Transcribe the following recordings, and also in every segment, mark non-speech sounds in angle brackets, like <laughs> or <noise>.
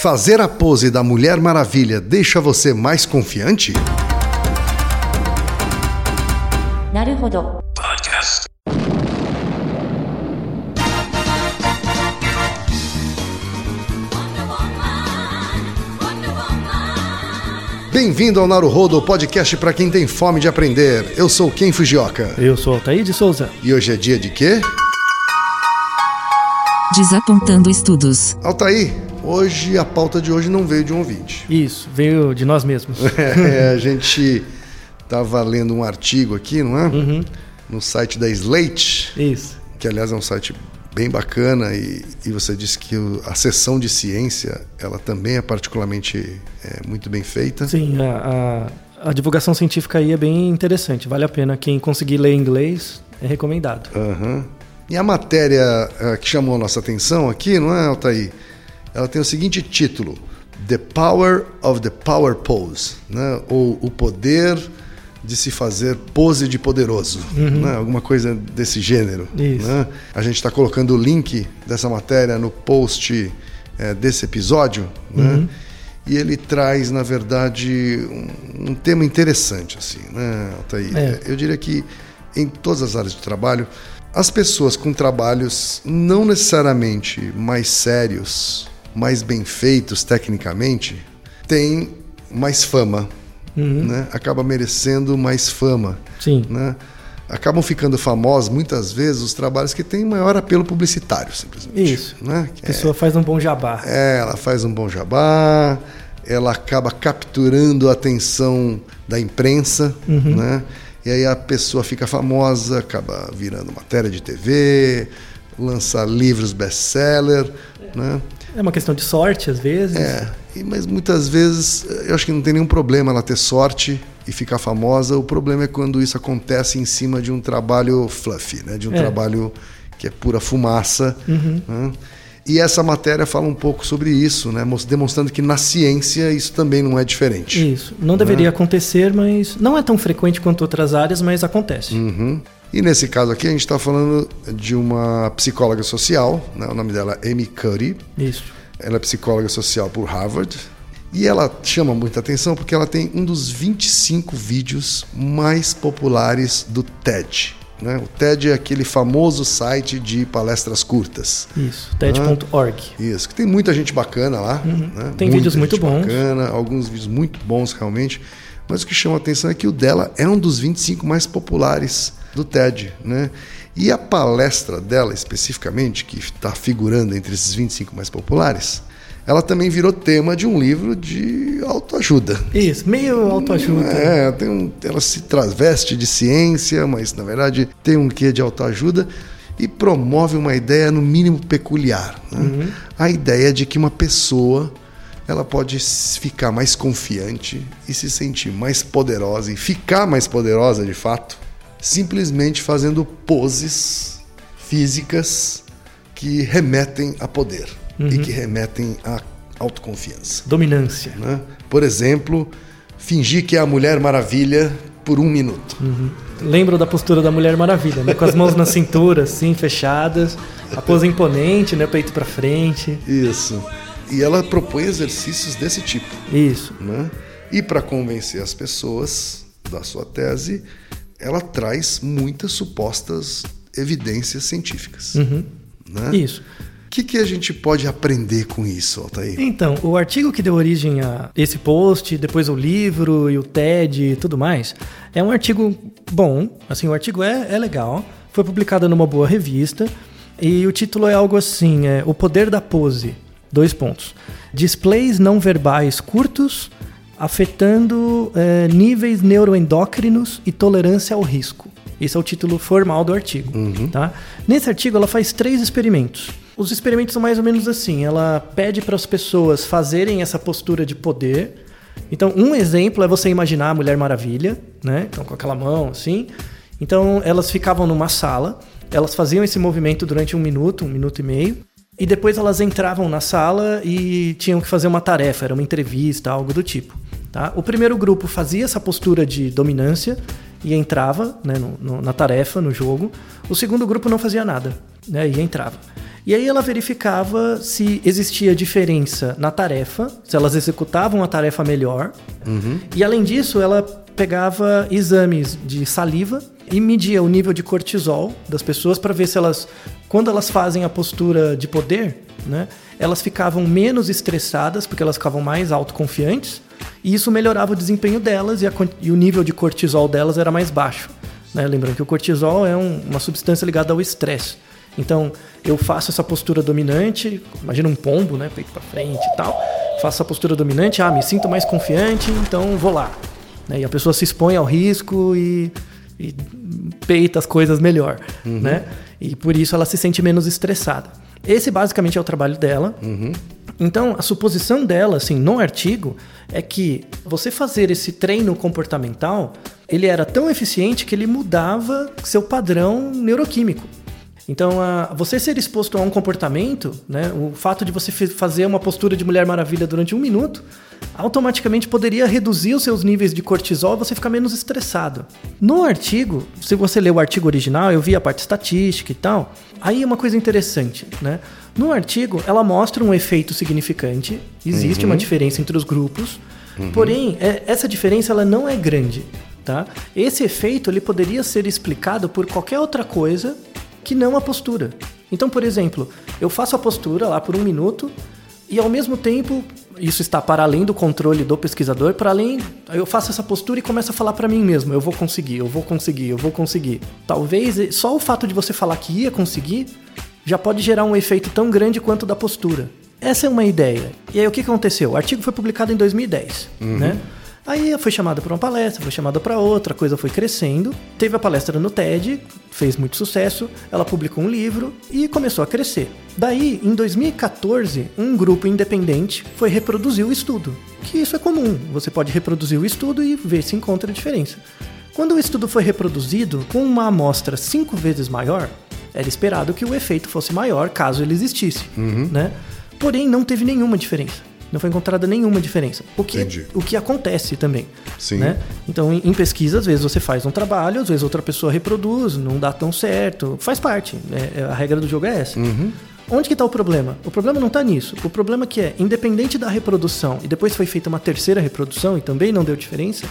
Fazer a pose da Mulher Maravilha deixa você mais confiante? Naruhodo. Podcast. Bem-vindo ao Naruhodo, podcast para quem tem fome de aprender. Eu sou Ken Fujioka. Eu sou Altair de Souza. E hoje é dia de quê? Desapontando estudos. Altair, hoje a pauta de hoje não veio de um ouvinte. Isso, veio de nós mesmos. <laughs> É, a gente estava lendo um artigo aqui, não é? No site da Slate, Isso. que aliás é um site bem bacana e, e você disse que a seção de ciência ela também é particularmente é, muito bem feita. Sim, a, a, a divulgação científica aí é bem interessante. Vale a pena. Quem conseguir ler inglês é recomendado. Aham. E a matéria eh, que chamou a nossa atenção aqui, não é, Altair? Ela tem o seguinte título: The Power of the Power Pose, né? ou o poder de se fazer pose de poderoso, né? alguma coisa desse gênero. Né? A gente está colocando o link dessa matéria no post eh, desse episódio, né? E ele traz, na verdade, um, um tema interessante, assim, né, Altair? É. Eu diria que em todas as áreas de trabalho, as pessoas com trabalhos não necessariamente mais sérios, mais bem feitos tecnicamente, têm mais fama, né? acaba merecendo mais fama. Sim. Né? Acabam ficando famosos muitas vezes os trabalhos que têm maior apelo publicitário, simplesmente. Isso. Né? A pessoa faz um bom jabá. É, ela faz um bom jabá, ela acaba capturando a atenção da imprensa, né? E aí a pessoa fica famosa, acaba virando matéria de TV, lança livros best-seller, né? É uma questão de sorte, às vezes. É, mas muitas vezes eu acho que não tem nenhum problema ela ter sorte e ficar famosa. O problema é quando isso acontece em cima de um trabalho fluffy, né? De um É. trabalho que é pura fumaça. né? E essa matéria fala um pouco sobre isso, né? Demonstrando que na ciência isso também não é diferente. Isso. Não deveria acontecer, mas não é tão frequente quanto outras áreas, mas acontece. Uhum. E nesse caso aqui a gente está falando de uma psicóloga social, né? o nome dela é Amy Cuddy. Isso. Ela é psicóloga social por Harvard. E ela chama muita atenção porque ela tem um dos 25 vídeos mais populares do TED. Né? O TED é aquele famoso site de palestras curtas. Isso. TED.org. Isso, que tem muita gente bacana lá. né? Uhum. Tem Muita vídeos muito bons. Bacana, alguns vídeos muito bons realmente. Mas o que chama a atenção é que o dela é um dos 25 mais populares do TED. Né? E a palestra dela, especificamente, que está figurando entre esses 25 mais populares, ela também virou tema de um livro de autoajuda. Isso. Meio autoajuda. É, tem um, ela se traveste de ciência, mas na verdade tem um quê de autoajuda e promove uma ideia no mínimo peculiar. né? A ideia de que uma pessoa ela pode ficar mais confiante e se sentir mais poderosa e ficar mais poderosa de fato, simplesmente fazendo poses físicas que remetem a poder e que remetem a autoconfiança Dominância. né? Por exemplo, fingir que é a Mulher Maravilha por um minuto. Lembro da postura da Mulher Maravilha, né? Com as mãos na cintura, assim, fechadas. A pose imponente, né? Peito pra frente. Isso. E ela propõe exercícios desse tipo. Isso. Né? E para convencer as pessoas da sua tese, ela traz muitas supostas evidências científicas. Né? Isso. O que, que a gente pode aprender com isso, Altair? Então, o artigo que deu origem a esse post, depois o livro e o TED e tudo mais, é um artigo bom. Assim, o artigo é, é legal. Foi publicado numa boa revista. E o título é algo assim: é O Poder da Pose. Dois pontos. Displays não verbais curtos afetando é, níveis neuroendócrinos e tolerância ao risco. Esse é o título formal do artigo. Tá? Nesse artigo, ela faz três experimentos. Os experimentos são mais ou menos assim: ela pede para as pessoas fazerem essa postura de poder. Então, um exemplo é você imaginar a Mulher Maravilha, né? Então, com aquela mão assim. Então, elas ficavam numa sala, elas faziam esse movimento durante um minuto, um minuto e meio. E depois elas entravam na sala e tinham que fazer uma tarefa, era uma entrevista, algo do tipo. Tá? O primeiro grupo fazia essa postura de dominância e entrava né, no- no- na tarefa, no jogo. O segundo grupo não fazia nada né, e entrava. E aí ela verificava se existia diferença na tarefa, se elas executavam a tarefa melhor. E além disso, ela pegava exames de saliva e media o nível de cortisol das pessoas para ver se elas, quando elas fazem a postura de poder, né, elas ficavam menos estressadas porque elas ficavam mais autoconfiantes e isso melhorava o desempenho delas e, a e o nível de cortisol delas era mais baixo. né? Lembrando que o cortisol é um- uma substância ligada ao estresse. Então, eu faço essa postura dominante, imagina um pombo, né, peito para frente e tal. Faço essa postura dominante, ah, me sinto mais confiante, então vou lá. né? E a pessoa se expõe ao risco e, e peita as coisas melhor, né? E por isso ela se sente menos estressada. Esse basicamente é o trabalho dela. Então, a suposição dela, assim, no artigo, é que você fazer esse treino comportamental, ele era tão eficiente que ele mudava seu padrão neuroquímico. Então, a- você ser exposto a um comportamento, né, o fato de você fazer uma postura de Mulher Maravilha durante um minuto, automaticamente poderia reduzir os seus níveis de cortisol e você ficar menos estressado. No artigo, se você ler o artigo original, eu vi a parte estatística e tal, aí é uma coisa interessante, né? No artigo, ela mostra um efeito significante, existe uma diferença entre os grupos, porém, é- essa diferença ela não é grande, tá? Esse efeito ele poderia ser explicado por qualquer outra coisa que não a postura. Então, por exemplo, eu faço a postura lá por um minuto e ao mesmo tempo isso está para além do controle do pesquisador, para além eu faço essa postura e começo a falar para mim mesmo, eu vou conseguir, eu vou conseguir, eu vou conseguir. Talvez só o fato de você falar que ia conseguir já pode gerar um efeito tão grande quanto da postura. Essa é uma ideia. E aí o que que aconteceu? O artigo foi publicado em 2010, né? Aí foi chamada para uma palestra, foi chamada para outra, a coisa foi crescendo. Teve a palestra no TED, fez muito sucesso. Ela publicou um livro e começou a crescer. Daí, em 2014, um grupo independente foi reproduzir o estudo. Que isso é comum. Você pode reproduzir o estudo e ver se encontra diferença. Quando o estudo foi reproduzido com uma amostra cinco vezes maior, era esperado que o efeito fosse maior caso ele existisse, né? Porém, não teve nenhuma diferença. Não foi encontrada nenhuma diferença. O que, Entendi. o que acontece também. Sim. Né? Então, em, em pesquisa, às vezes você faz um trabalho, às vezes outra pessoa reproduz, não dá tão certo. Faz parte. né? É, a regra do jogo é essa. Onde que está o problema? O problema não está nisso. O problema que é, independente da reprodução, e depois foi feita uma terceira reprodução e também não deu diferença,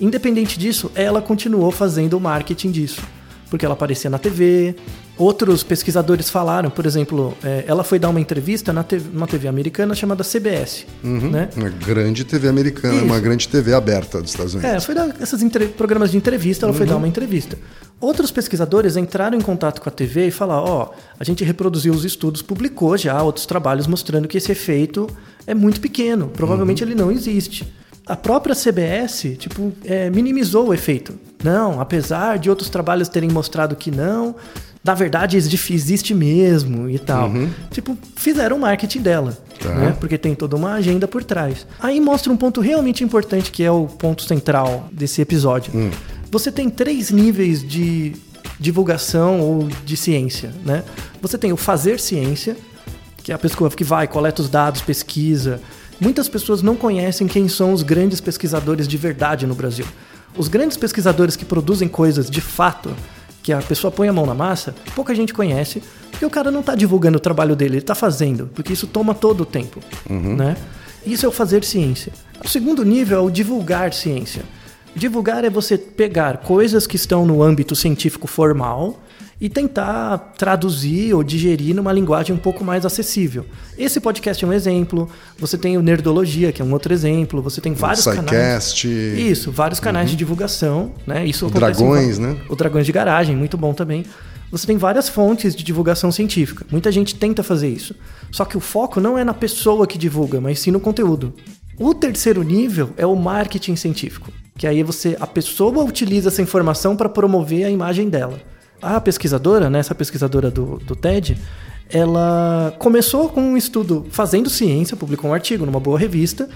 independente disso, ela continuou fazendo o marketing disso. Porque ela aparecia na TV. Outros pesquisadores falaram, por exemplo, é, ela foi dar uma entrevista na TV, numa TV americana chamada CBS. Né? Uma grande TV americana, Isso. uma grande TV aberta dos Estados Unidos. É, foi dar esses programas de entrevista, ela foi dar uma entrevista. Outros pesquisadores entraram em contato com a TV e falaram: ó, a gente reproduziu os estudos, publicou já outros trabalhos mostrando que esse efeito é muito pequeno, provavelmente ele não existe. A própria CBS, tipo, é, minimizou o efeito. Não, apesar de outros trabalhos terem mostrado que não, na verdade existe, mesmo e tal. Tipo, fizeram o marketing dela, Tá. né? Porque tem toda uma agenda por trás. Aí mostra um ponto realmente importante que é o ponto central desse episódio. Você tem três níveis de divulgação ou de ciência, né? Você tem o fazer ciência, que é a pessoa que vai, coleta os dados, pesquisa. Muitas pessoas não conhecem quem são os grandes pesquisadores de verdade no Brasil. Os grandes pesquisadores que produzem coisas de fato, que a pessoa põe a mão na massa, pouca gente conhece, porque o cara não está divulgando o trabalho dele, ele está fazendo, porque isso toma todo o tempo, né? Isso é o fazer ciência. O segundo nível é o divulgar ciência. Divulgar é você pegar coisas que estão no âmbito científico formal e tentar traduzir ou digerir numa linguagem um pouco mais acessível. Esse podcast é um exemplo. Você tem o Nerdologia, que é um outro exemplo. Você tem vários canais. SciCast. Isso, vários canais de divulgação, né? Isso O em Dragões, né? O Dragões de Garagem, muito bom também. Você tem várias fontes de divulgação científica. Muita gente tenta fazer isso. Só que o foco não é na pessoa que divulga, mas sim no conteúdo. O terceiro nível é o marketing científico, que aí você a pessoa utiliza essa informação para promover a imagem dela. A pesquisadora, né, essa pesquisadora do, do TED, ela começou com um estudo fazendo ciência, publicou um artigo numa boa revista,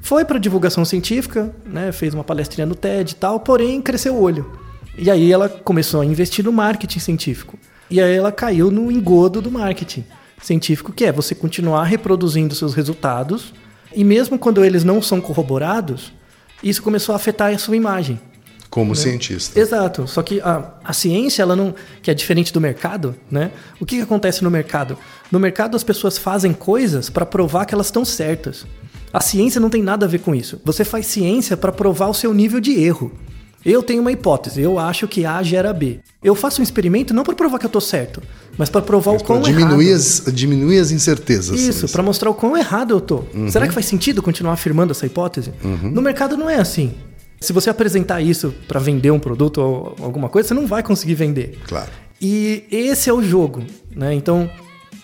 foi para divulgação científica, né, fez uma palestrinha no TED e tal, porém cresceu o olho. E aí ela começou a investir no marketing científico. E aí ela caiu no engodo do marketing científico, que é você continuar reproduzindo seus resultados, e mesmo quando eles não são corroborados, isso começou a afetar a sua imagem. Como cientista. Exato. Só que a, a ciência, ela não. que é diferente do mercado, né? O que, que acontece no mercado? No mercado, as pessoas fazem coisas para provar que elas estão certas. A ciência não tem nada a ver com isso. Você faz ciência para provar o seu nível de erro. Eu tenho uma hipótese, eu acho que A gera B. Eu faço um experimento não para provar que eu tô certo, mas para provar o quão diminuir, errado. as, diminuir as incertezas. Isso, para mostrar o quão errado eu tô. Será que faz sentido continuar afirmando essa hipótese? No mercado não é assim. Se você apresentar isso para vender um produto ou alguma coisa, você não vai conseguir vender. Claro. E esse é o jogo, né? Então,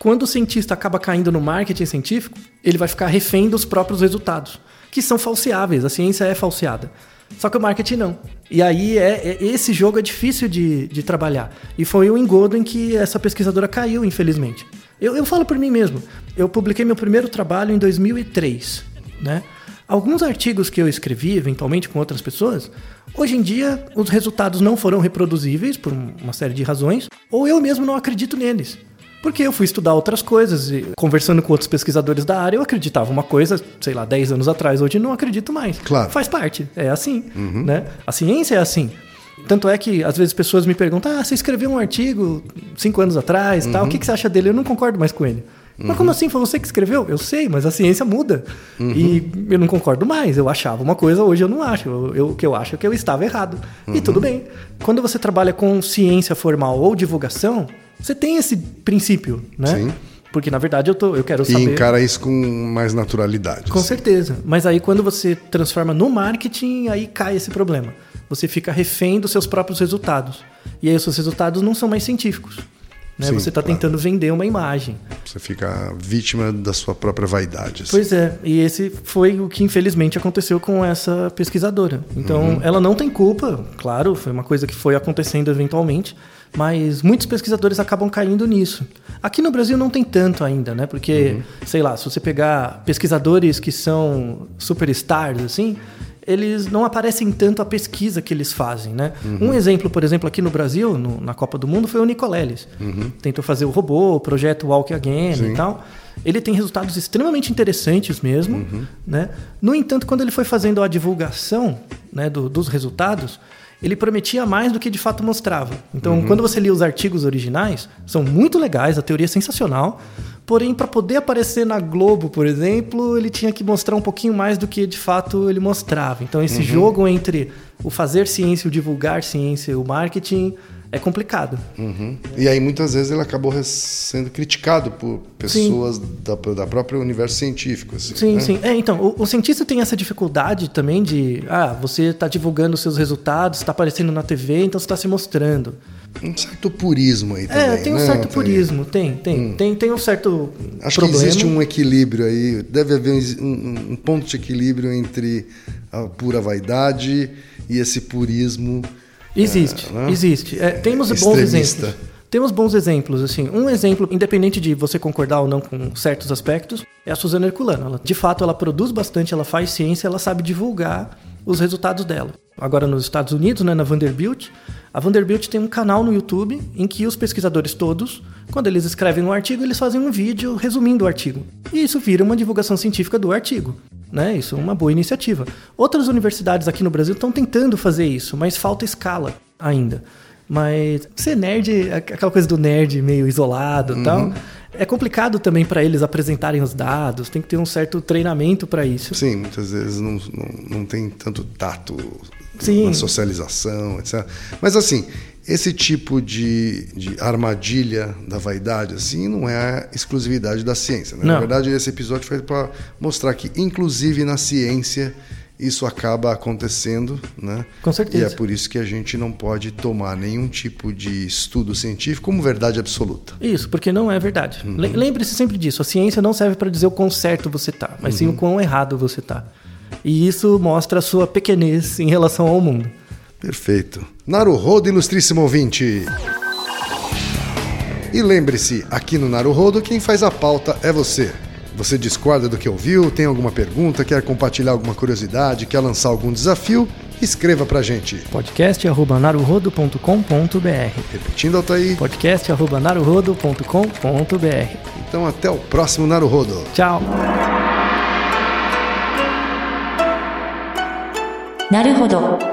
quando o cientista acaba caindo no marketing científico, ele vai ficar refém dos próprios resultados, que são falseáveis. A ciência é falseada. Só que o marketing não. E aí é, é- esse jogo é difícil de, de trabalhar. E foi o engodo em que essa pesquisadora caiu, infelizmente. Eu, eu falo por mim mesmo. Eu publiquei meu primeiro trabalho em 2003, né? Alguns artigos que eu escrevi, eventualmente com outras pessoas, hoje em dia os resultados não foram reproduzíveis por uma série de razões, ou eu mesmo não acredito neles. Porque eu fui estudar outras coisas e conversando com outros pesquisadores da área, eu acreditava uma coisa, sei lá, 10 anos atrás, hoje não acredito mais. Claro. Faz parte, é assim, né? A ciência é assim. Tanto é que às vezes pessoas me perguntam: "Ah, você escreveu um artigo cinco anos atrás, tal, o que que você acha dele?" Eu não concordo mais com ele. Mas como assim? Foi você que escreveu? Eu sei, mas a ciência muda. E eu não concordo mais. Eu achava uma coisa, hoje eu não acho. Eu, eu- o que eu acho é que eu estava errado. E tudo bem. Quando você trabalha com ciência formal ou divulgação, você tem esse princípio, né? Sim. Porque na verdade eu, tô, eu quero E saber. encara isso com mais naturalidade. Com assim. certeza. Mas aí quando você transforma no marketing, aí cai esse problema. Você fica refém dos seus próprios resultados. E aí os seus resultados não são mais científicos. Né? Sim, você está claro. tentando vender uma imagem. Você fica vítima da sua própria vaidade. assim. Pois é, e esse foi o que infelizmente aconteceu com essa pesquisadora. Então, ela não tem culpa, claro, foi uma coisa que foi acontecendo eventualmente, mas muitos pesquisadores acabam caindo nisso. Aqui no Brasil não tem tanto ainda, né? Porque, sei lá, se você pegar pesquisadores que são superstars, assim, eles não aparecem tanto a pesquisa que eles fazem, né? Um exemplo, por exemplo, aqui no Brasil, no- na Copa do Mundo, foi o Nicoleles. Tentou fazer o robô, o projeto Walk Again Sim. e tal. Ele tem resultados extremamente interessantes mesmo, né? No entanto, quando ele foi fazendo a divulgação né, do- dos resultados, ele prometia mais do que de fato mostrava. Então, quando você lia os artigos originais, são muito legais, a teoria é sensacional. Porém, para poder aparecer na Globo, por exemplo, ele tinha que mostrar um pouquinho mais do que de fato ele mostrava. Então, esse jogo entre o fazer ciência, o divulgar ciência, o marketing é complicado. Uhum. E aí muitas vezes ele acabou sendo criticado por pessoas da, da própria universo científico. Assim, Sim, né? sim. É, então, o, o cientista tem essa dificuldade também de, ah, você está divulgando seus resultados, está aparecendo na TV, então você está se mostrando. Um certo purismo aí também. é, tem um né? certo purismo, tem, tem, tem, tem um certo Acho problema. que existe um equilíbrio aí, deve haver um- um ponto de equilíbrio entre a pura vaidade e esse purismo. Existe, é, né? existe. É, temos bons Extremista. exemplos. Temos bons exemplos, assim. Um exemplo, independente de você concordar ou não com certos aspectos, é a Suzana Herculano. Ela, de fato, ela produz bastante, ela faz ciência, ela sabe divulgar os resultados dela. Agora, nos Estados Unidos, né, na Vanderbilt, a Vanderbilt tem um canal no YouTube em que os pesquisadores todos, quando eles escrevem um artigo, eles fazem um vídeo resumindo o artigo. E isso vira uma divulgação científica do artigo. Né? Isso é uma boa iniciativa. Outras universidades aqui no Brasil estão tentando fazer isso, mas falta escala ainda. Mas ser nerd, aquela coisa do nerd meio isolado e tal, é complicado também para eles apresentarem os dados, tem que ter um certo treinamento para isso. Sim, muitas vezes não, não, não tem tanto tato Sim. na socialização, etc. Mas assim, esse tipo de, de armadilha da vaidade, assim, não é a exclusividade da ciência. né? Na verdade, esse episódio foi para mostrar que, inclusive na ciência, isso acaba acontecendo, né? Com certeza. E é por isso que a gente não pode tomar nenhum tipo de estudo científico como verdade absoluta. Isso, porque não é verdade. Le- Lembre-se sempre disso, a ciência não serve para dizer o quão certo você tá, mas sim o quão errado você tá. E isso mostra a sua pequenez em relação ao mundo. Perfeito. Naruhodo, ilustríssimo ouvinte. E lembre-se, aqui no Naruhodo, quem faz a pauta é você. Você discorda do que ouviu, tem alguma pergunta, quer compartilhar alguma curiosidade, quer lançar algum desafio? Escreva pra gente. podcast@naruhodo.com.br. Repetindo, Altair. podcast@naruhodo.com.br. Então até o próximo Naruhodo. Tchau. なるほど。